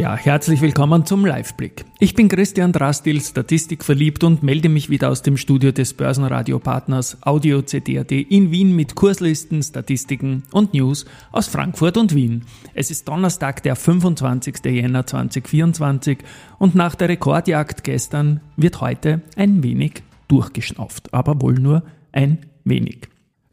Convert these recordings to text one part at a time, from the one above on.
ja, herzlich willkommen zum Liveblick. Ich bin Christian Drastil, Statistik verliebt und melde mich wieder aus dem Studio des Börsenradiopartners Audio CD.at in Wien mit Kurslisten, Statistiken und News aus Frankfurt und Wien. Es ist Donnerstag, der 25. Jänner 2024 und nach der Rekordjagd gestern wird heute ein wenig durchgeschnauft, aber wohl nur ein wenig.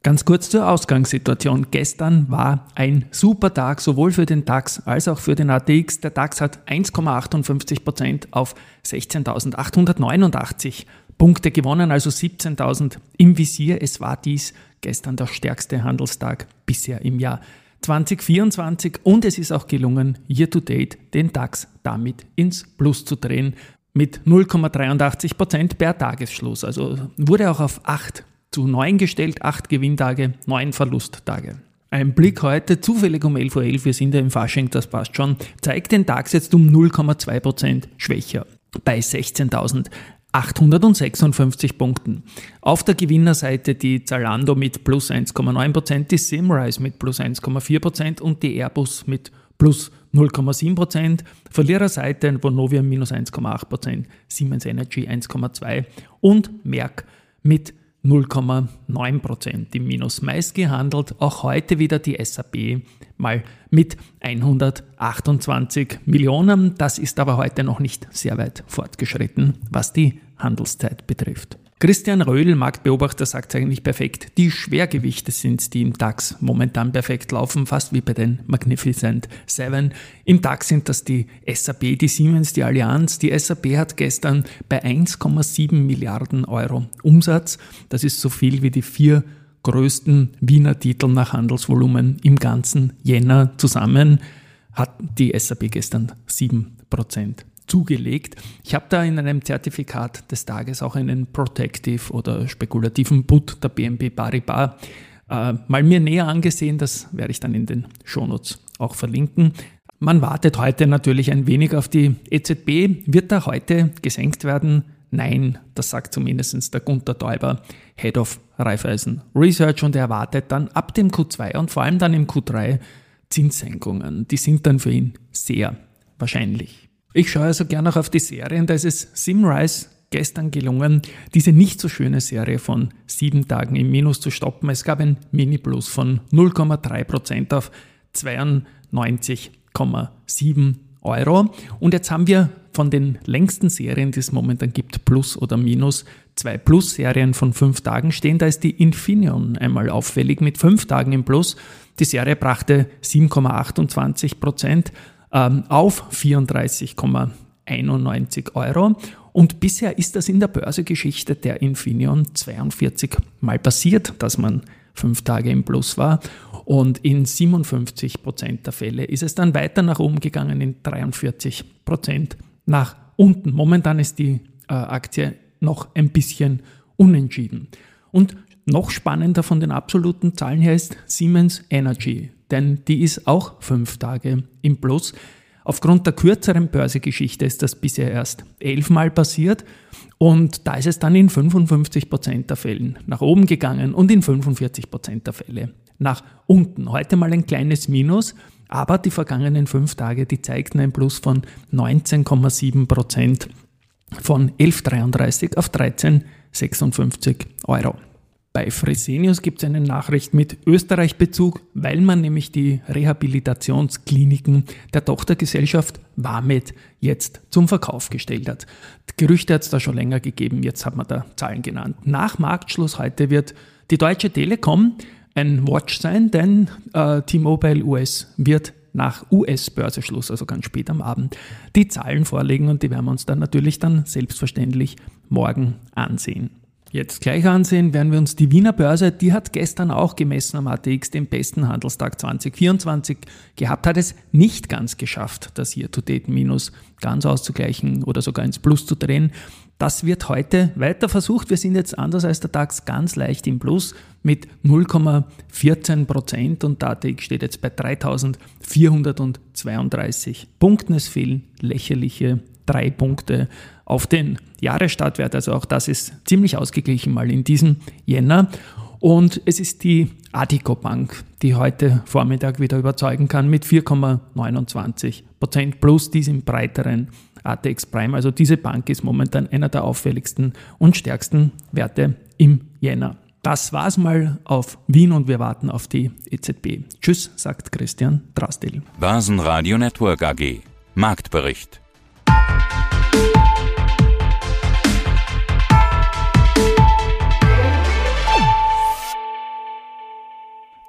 Ganz kurz zur Ausgangssituation. Gestern war ein super Tag, sowohl für den DAX als auch für den ATX. Der DAX hat 1,58 Prozent auf 16.889 Punkte gewonnen, also 17.000 im Visier. Es war dies gestern der stärkste Handelstag bisher im Jahr 2024 und es ist auch gelungen, year to date den DAX damit ins Plus zu drehen mit 0,83 Prozent per Tagesschluss. Also wurde auch auf 8 zu 9 gestellt, 8 Gewinntage, 9 Verlusttage. Ein Blick heute, zufällig um 11.11 Uhr, .11, wir sind ja im Fasching, das passt schon, zeigt den DAX jetzt um 0,2% schwächer bei 16.856 Punkten. Auf der Gewinnerseite die Zalando mit plus 1,9%, die Simrise mit plus 1,4% und die Airbus mit plus 0,7%. Verliererseite Vonovia minus 1,8%, Siemens Energy 1,2% und Merck mit 0,9 Prozent im Minus. Meist gehandelt auch heute wieder die SAP mal mit 128 Millionen. Das ist aber heute noch nicht sehr weit fortgeschritten, was die Handelszeit betrifft. Christian Röhl, Marktbeobachter, sagt eigentlich perfekt, die Schwergewichte sind die im DAX momentan perfekt laufen, fast wie bei den Magnificent Seven. Im DAX sind das die SAP, die Siemens, die Allianz. Die SAP hat gestern bei 1,7 Milliarden Euro Umsatz. Das ist so viel wie die vier größten Wiener Titel nach Handelsvolumen im ganzen Jänner zusammen. Hat die SAP gestern 7 Prozent zugelegt. Ich habe da in einem Zertifikat des Tages auch einen Protective oder spekulativen Put der BNP Paribas äh, mal mir näher angesehen. Das werde ich dann in den Shownotes auch verlinken. Man wartet heute natürlich ein wenig auf die EZB. Wird da heute gesenkt werden? Nein, das sagt zumindest der Gunter Täuber, Head of Raiffeisen Research, und er erwartet dann ab dem Q2 und vor allem dann im Q3 Zinssenkungen. Die sind dann für ihn sehr wahrscheinlich. Ich schaue also gerne auch auf die Serien. Da ist es Simrise gestern gelungen, diese nicht so schöne Serie von sieben Tagen im Minus zu stoppen. Es gab ein Mini-Plus von 0,3% auf 92,7 Euro. Und jetzt haben wir von den längsten Serien, die es momentan gibt, Plus oder Minus, zwei Plus-Serien von fünf Tagen stehen. Da ist die Infineon einmal auffällig mit fünf Tagen im Plus. Die Serie brachte 7,28 Prozent ähm, auf 34,91 Euro. Und bisher ist das in der Börsegeschichte der Infineon 42 Mal passiert, dass man fünf Tage im Plus war. Und in 57 Prozent der Fälle ist es dann weiter nach oben gegangen, in 43 Prozent nach unten. Momentan ist die äh, Aktie noch ein bisschen unentschieden. Und noch spannender von den absoluten Zahlen her ist Siemens Energy denn die ist auch fünf Tage im Plus. Aufgrund der kürzeren Börsegeschichte ist das bisher erst elfmal passiert und da ist es dann in 55 Prozent der Fällen nach oben gegangen und in 45 Prozent der Fälle nach unten. Heute mal ein kleines Minus, aber die vergangenen fünf Tage, die zeigten ein Plus von 19,7 Prozent von 11,33 auf 13,56 Euro. Bei Fresenius gibt es eine Nachricht mit Österreich-Bezug, weil man nämlich die Rehabilitationskliniken der Tochtergesellschaft Wamed jetzt zum Verkauf gestellt hat. Gerüchte hat es da schon länger gegeben, jetzt hat man da Zahlen genannt. Nach Marktschluss heute wird die Deutsche Telekom ein Watch sein, denn äh, T-Mobile US wird nach US-Börseschluss, also ganz spät am Abend, die Zahlen vorlegen und die werden wir uns dann natürlich dann selbstverständlich morgen ansehen. Jetzt gleich ansehen werden wir uns die Wiener Börse, die hat gestern auch gemessen am ATX den besten Handelstag 2024 gehabt, hat es nicht ganz geschafft, das Year-to-Date-Minus ganz auszugleichen oder sogar ins Plus zu drehen. Das wird heute weiter versucht. Wir sind jetzt anders als der DAX ganz leicht im Plus mit 0,14 Prozent und der ATX steht jetzt bei 3432 Punkten. Es fehlen lächerliche drei Punkte auf den Jahresstartwert. Also auch das ist ziemlich ausgeglichen mal in diesem Jänner. Und es ist die Adico Bank, die heute Vormittag wieder überzeugen kann mit 4,29 Prozent plus diesem breiteren ATX Prime. Also diese Bank ist momentan einer der auffälligsten und stärksten Werte im Jänner. Das war's mal auf Wien und wir warten auf die EZB. Tschüss, sagt Christian Drastil. Basen Network AG. Marktbericht.